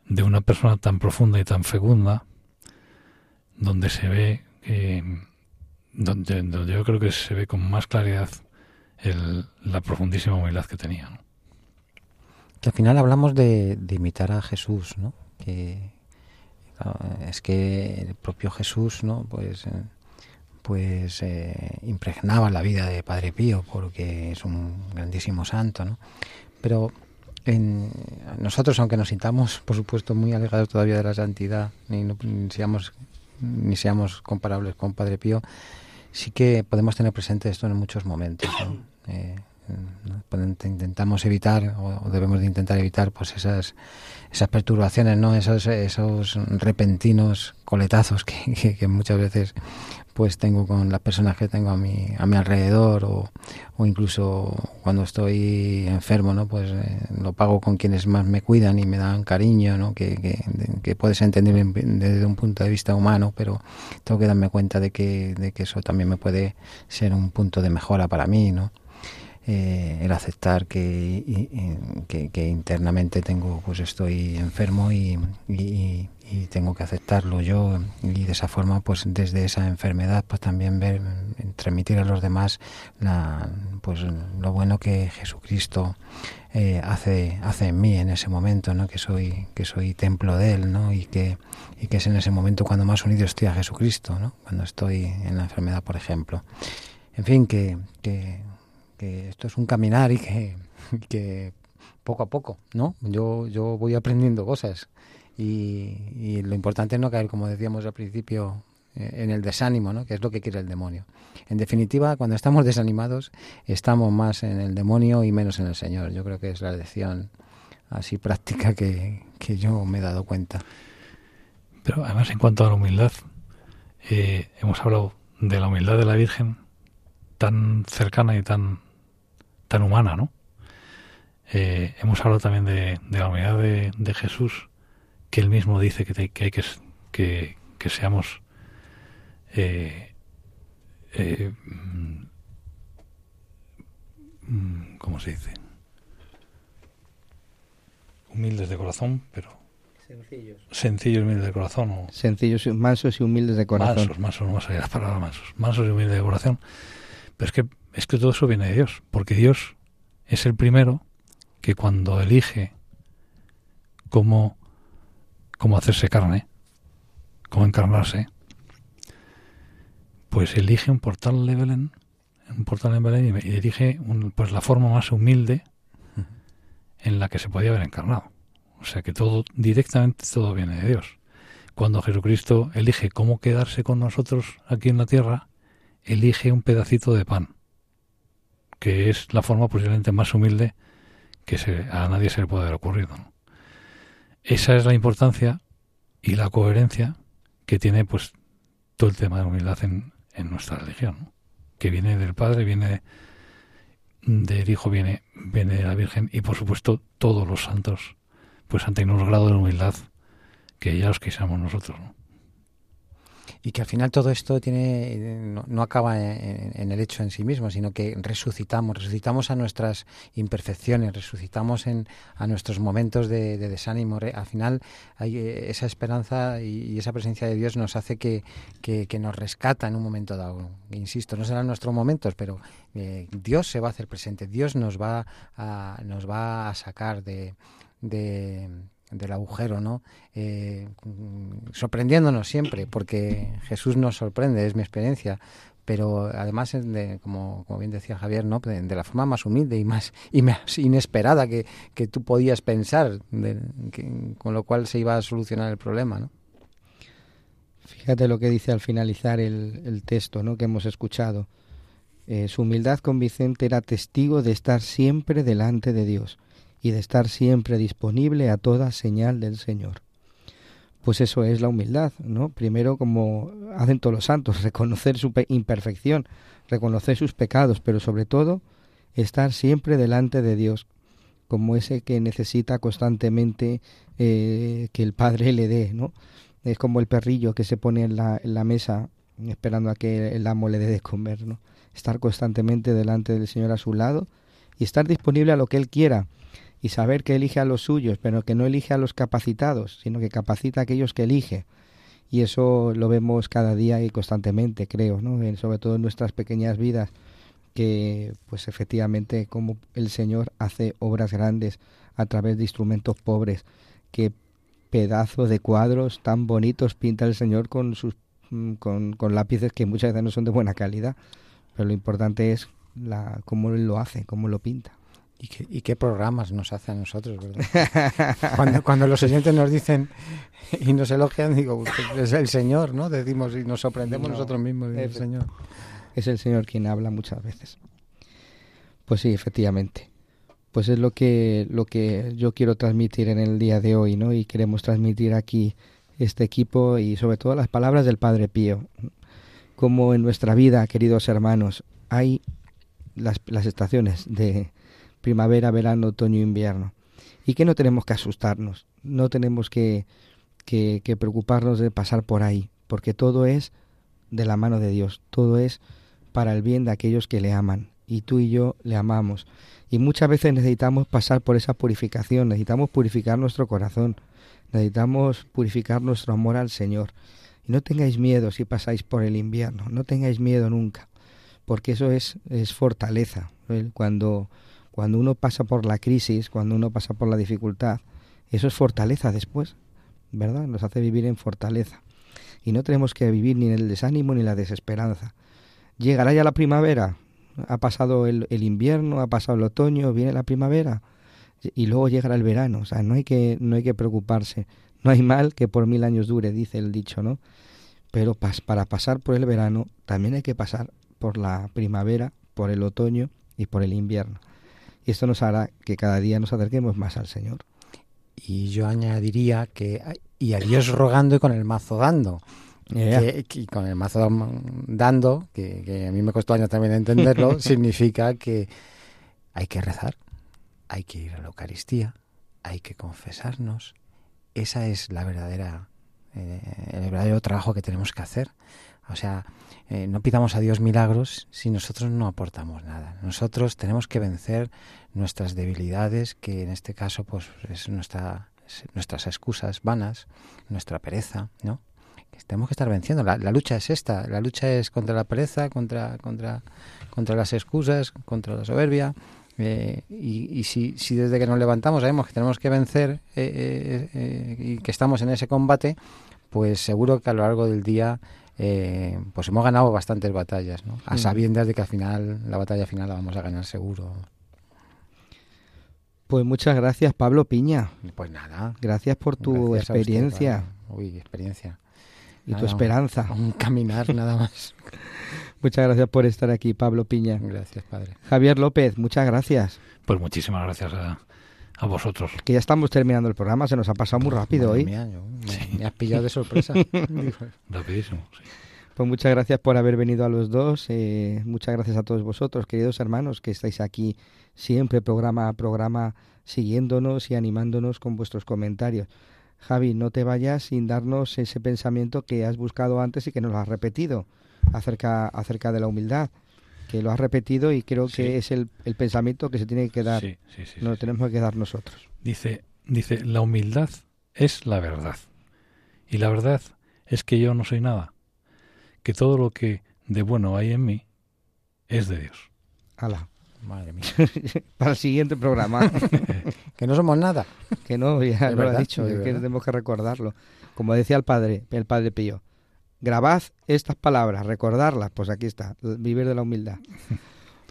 de una persona tan profunda y tan fecunda donde se ve que donde, donde yo creo que se ve con más claridad la profundísima humildad que tenía. Que al final hablamos de, imitar a Jesús, ¿no? Que es que el propio Jesús, ¿no? Pues, eh, pues eh, impregnaba la vida de Padre Pío porque es un grandísimo santo, ¿no? Pero en nosotros, aunque nos sintamos, por supuesto, muy alejados todavía de la santidad, ni, ni seamos ni seamos comparables con Padre Pío, sí que podemos tener presente esto en muchos momentos. Eh, intentamos evitar o debemos de intentar evitar pues esas esas perturbaciones no esos esos repentinos coletazos que, muchas veces pues tengo con las personas que tengo a mi a mi alrededor o, o incluso cuando estoy enfermo no pues eh, lo pago con quienes más me cuidan y me dan cariño no que, que, que puedes entender desde un punto de vista humano pero tengo que darme cuenta de que de que eso también me puede ser un punto de mejora para mí no eh, el aceptar que, que, internamente tengo pues estoy enfermo y, tengo que aceptarlo yo. Y de esa forma pues desde esa enfermedad pues también ver transmitir a los demás la, pues lo bueno que Jesucristo eh, hace hace en mí en ese momento no que soy que soy templo de él no y que y que es en ese momento cuando más unido estoy a Jesucristo no cuando estoy en la enfermedad por ejemplo. En fin que, que que esto es un caminar y que, poco a poco, ¿no? Yo, yo voy aprendiendo cosas y, lo importante es no caer, como decíamos al principio, eh, en el desánimo, ¿no? que es lo que quiere el demonio. En definitiva, cuando estamos desanimados, estamos más en el demonio y menos en el Señor. Yo creo que es la lección así práctica que, que yo me he dado cuenta. Pero además, en cuanto a la humildad, eh, hemos hablado de la humildad de la Virgen tan cercana y tan, tan humana, ¿no? Eh, hemos hablado también de, la humildad de, Jesús, que él mismo dice que, hay que, que, que seamos eh, eh, mm, ¿cómo se dice? Humildes de corazón, pero sencillos. Sencillos y humildes de corazón. O... Sencillos, mansos y humildes de corazón. Mansos, mansos, no más allá la palabra mansos. Mansos y humildes de corazón. Pero es que, es que todo eso viene de Dios, porque Dios es el primero que cuando elige cómo, cómo hacerse carne, cómo encarnarse, pues elige un portal de Belén, un portal en Belén y, elige pues la forma más humilde en la que se podía haber encarnado. O sea que todo, directamente todo viene de Dios. Cuando Jesucristo elige cómo quedarse con nosotros aquí en la tierra, elige un pedacito de pan, que es la forma posiblemente más humilde que a nadie se le puede haber ocurrido. Esa es la importancia y la coherencia que tiene pues todo el tema de humildad en, en nuestra religión, que viene del Padre, viene del Hijo, viene, viene de la Virgen y por supuesto todos los santos pues han tenido un grado de humildad que ya os quisiéramos nosotros. ¿no? Y que al final todo esto tiene no, acaba en, el hecho en sí mismo, sino que resucitamos, resucitamos a nuestras imperfecciones, resucitamos en, a nuestros momentos de, desánimo. Al final hay eh, esa esperanza y, esa presencia de Dios nos hace que, que, nos rescata en un momento dado. Insisto, no serán nuestros momentos, pero eh, Dios se va a hacer presente, Dios nos va a, nos va a sacar de del agujero, ¿no? Eh, sorprendiéndonos siempre, porque Jesús nos sorprende, es mi experiencia, pero además, de, como, como bien decía Javier, ¿no? De, la forma más humilde y más, y más inesperada que, que tú podías pensar, con lo cual se iba a solucionar el problema, ¿no? Fíjate lo que dice al finalizar el, texto ¿no? que hemos escuchado. Eh, su humildad convincente era testigo de estar siempre delante de Dios y de estar siempre disponible a toda señal del Señor. Pues eso es la humildad, ¿no? Primero, como hacen todos los santos, reconocer su imperfección, reconocer sus pecados, pero sobre todo estar siempre delante de Dios, como ese que necesita constantemente eh, que el Padre le dé, ¿no? Es como el perrillo que se pone en la, en la mesa esperando a que el amo le dé de comer, ¿no? Estar constantemente delante del Señor a su lado y estar disponible a lo que Él quiera, y saber que elige a los suyos, pero que no elige a los capacitados, sino que capacita a aquellos que elige. Y eso lo vemos cada día y constantemente, creo, ¿no? sobre todo en nuestras pequeñas vidas, que pues efectivamente como el Señor hace obras grandes a través de instrumentos pobres, que pedazo de cuadros tan bonitos pinta el Señor con sus mm, con, con lápices que muchas veces no son de buena calidad, pero lo importante es la cómo lo hace, cómo lo pinta. ¿Y qué, ¿Y qué, programas nos hace a nosotros, verdad? cuando, cuando los oyentes nos dicen y nos elogian, digo, es el Señor, ¿no? Decimos y nos sorprendemos nosotros mismos. Es el Señor. Es el Señor quien habla muchas veces. Pues sí, efectivamente. Pues es lo que, lo que yo quiero transmitir en el día de hoy, ¿no? Y queremos transmitir aquí este equipo y sobre todo las palabras del Padre Pío. Como en nuestra vida, queridos hermanos, hay las, las estaciones de, primavera, verano, otoño, invierno. Y que no tenemos que asustarnos, no tenemos que, que, preocuparnos de pasar por ahí, porque todo es de la mano de Dios, todo es para el bien de aquellos que le aman. Y tú y yo le amamos. Y muchas veces necesitamos pasar por esa purificación, necesitamos purificar nuestro corazón, necesitamos purificar nuestro amor al Señor. Y no tengáis miedo si pasáis por el invierno, no tengáis miedo nunca, porque eso es, es fortaleza. Cuando cuando uno pasa por la crisis, cuando uno pasa por la dificultad, eso es fortaleza después, ¿verdad? Nos hace vivir en fortaleza. Y no tenemos que vivir ni en el desánimo ni en la desesperanza. Llegará ya la primavera, ha pasado el, invierno, ha pasado el otoño, viene la primavera y luego llegará el verano. O sea, no hay que, no hay que preocuparse No hay mal que por mil años dure, dice el dicho, ¿no? Pero para pasar por el verano también hay que pasar por la primavera, por el otoño y por el invierno. Y esto nos hará que cada día nos acerquemos más al Señor. Y yo añadiría que y a Dios rogando y con el mazo dando. Que, con el mazo dando, que, a mí me costó años también entenderlo, significa que hay que rezar, hay que ir a la Eucaristía, hay que confesarnos. Esa es la verdadera, eh, el verdadero trabajo que tenemos que hacer. O sea, eh, no pidamos a Dios milagros si nosotros no aportamos nada. Nosotros tenemos que vencer nuestras debilidades, que en este caso pues es nuestra, nuestras excusas vanas, nuestra pereza, ¿no? tenemos que estar venciendo. La, lucha es esta, la lucha es contra la pereza, contra, contra, contra las excusas, contra la soberbia. Eh, y, si, si, desde que nos levantamos sabemos que tenemos que vencer eh, y que estamos en ese combate, pues seguro que a lo largo del día eh, pues hemos ganado bastantes batallas, ¿no? A mm. sabiendas de que al final, la batalla final la vamos a ganar seguro. Pues muchas gracias, Pablo Piña. Pues nada. Gracias por tu experiencia. Uy, experiencia. Y tu esperanza. Un, caminar nada más. muchas gracias por estar aquí, Pablo Piña. Gracias, padre. Javier López, muchas gracias. Pues muchísimas gracias a, a vosotros. Que ya estamos terminando el programa, se nos ha pasado muy rápido hoy. me, has pillado de sorpresa. Rapidísimo, sí. Pues muchas gracias por haber venido a los dos. Eh, muchas gracias a todos vosotros, queridos hermanos, que estáis aquí siempre, programa a programa, siguiéndonos y animándonos con vuestros comentarios. Javi, no te vayas sin darnos ese pensamiento que has buscado antes y que nos lo has repetido acerca, acerca de la humildad que lo has repetido y creo que es el, pensamiento que se tiene que dar. Sí, no lo tenemos que dar nosotros. Dice, dice, la humildad es la verdad. Y la verdad es que yo no soy nada. Que todo lo que de bueno hay en mí es de Dios. Hala. Madre mía. Para el siguiente programa. que no somos nada. Que no, ya lo ha dicho, que tenemos que recordarlo. Como decía el padre, el padre Pío, grabad estas palabras, recordarlas, pues aquí está, vivir de la humildad.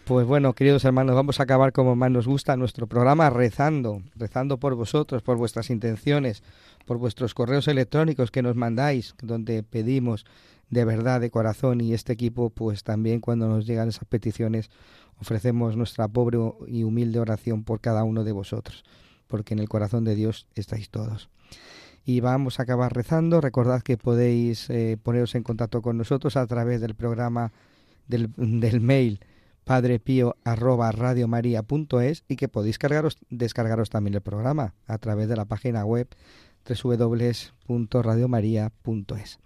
Pues bueno, queridos hermanos, vamos a acabar como más nos gusta nuestro programa rezando, rezando por vosotros, por vuestras intenciones, por vuestros correos electrónicos que nos mandáis, donde pedimos de verdad, de corazón, y este equipo, pues también cuando nos llegan esas peticiones, ofrecemos nuestra pobre y humilde oración por cada uno de vosotros, porque en el corazón de Dios estáis todos y vamos a acabar rezando. Recordad que podéis eh, poneros en contacto con nosotros a través del programa del, del mail padrepío arroba y que podéis cargaros, descargaros también el programa a través de la página web www.radiomaria.es.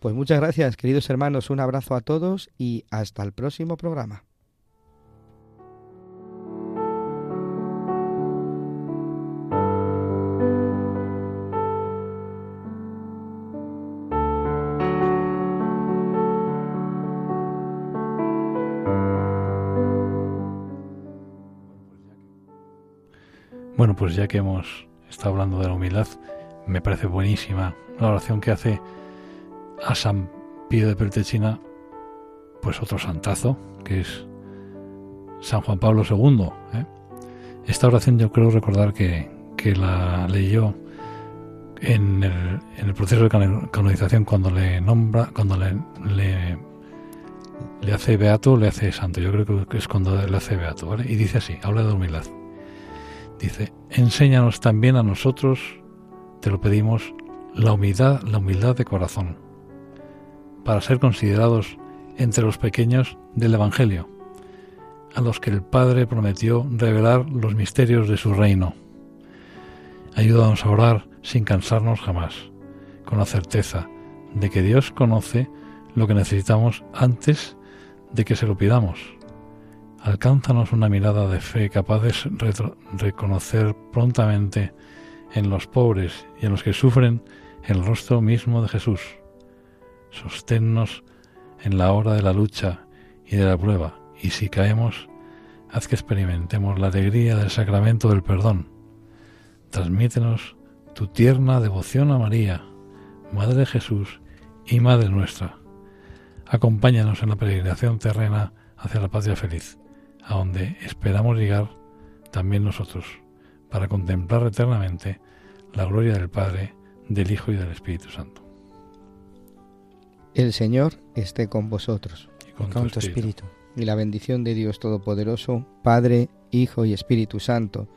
Pues muchas gracias, queridos hermanos, un abrazo a todos y hasta el próximo programa. Bueno, pues ya que hemos estado hablando de la humildad, me parece buenísima la oración que hace a San Pío de Pertechina, pues otro santazo, que es San Juan Pablo II. ¿eh? Esta oración yo creo recordar que, que la leyó en el, en el, proceso de canonización cuando le nombra, cuando le, le, le, hace beato, le hace santo. Yo creo que es cuando le hace beato, ¿vale? Y dice así, habla de humildad. Dice, enséñanos también a nosotros, te lo pedimos, la humildad, la humildad de corazón, para ser considerados entre los pequeños del Evangelio, a los que el Padre prometió revelar los misterios de su reino. Ayúdanos a orar sin cansarnos jamás, con la certeza de que Dios conoce lo que necesitamos antes de que se lo pidamos Alcánzanos una mirada de fe capaz de reconocer prontamente en los pobres y en los que sufren el rostro mismo de Jesús. Sosténnos en la hora de la lucha y de la prueba, y si caemos, haz que experimentemos la alegría del sacramento del perdón. Transmítenos tu tierna devoción a María, Madre de Jesús y Madre nuestra. Acompáñanos en la peregrinación terrena hacia la patria feliz a donde esperamos llegar también nosotros, para contemplar eternamente la gloria del Padre, del Hijo y del Espíritu Santo. El Señor esté con vosotros. Y con, con tu tu espíritu. espíritu. Y la bendición de Dios Todopoderoso, Padre, Hijo y Espíritu Santo,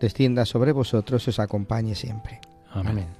descienda sobre vosotros y os acompañe siempre. Amén. Amén.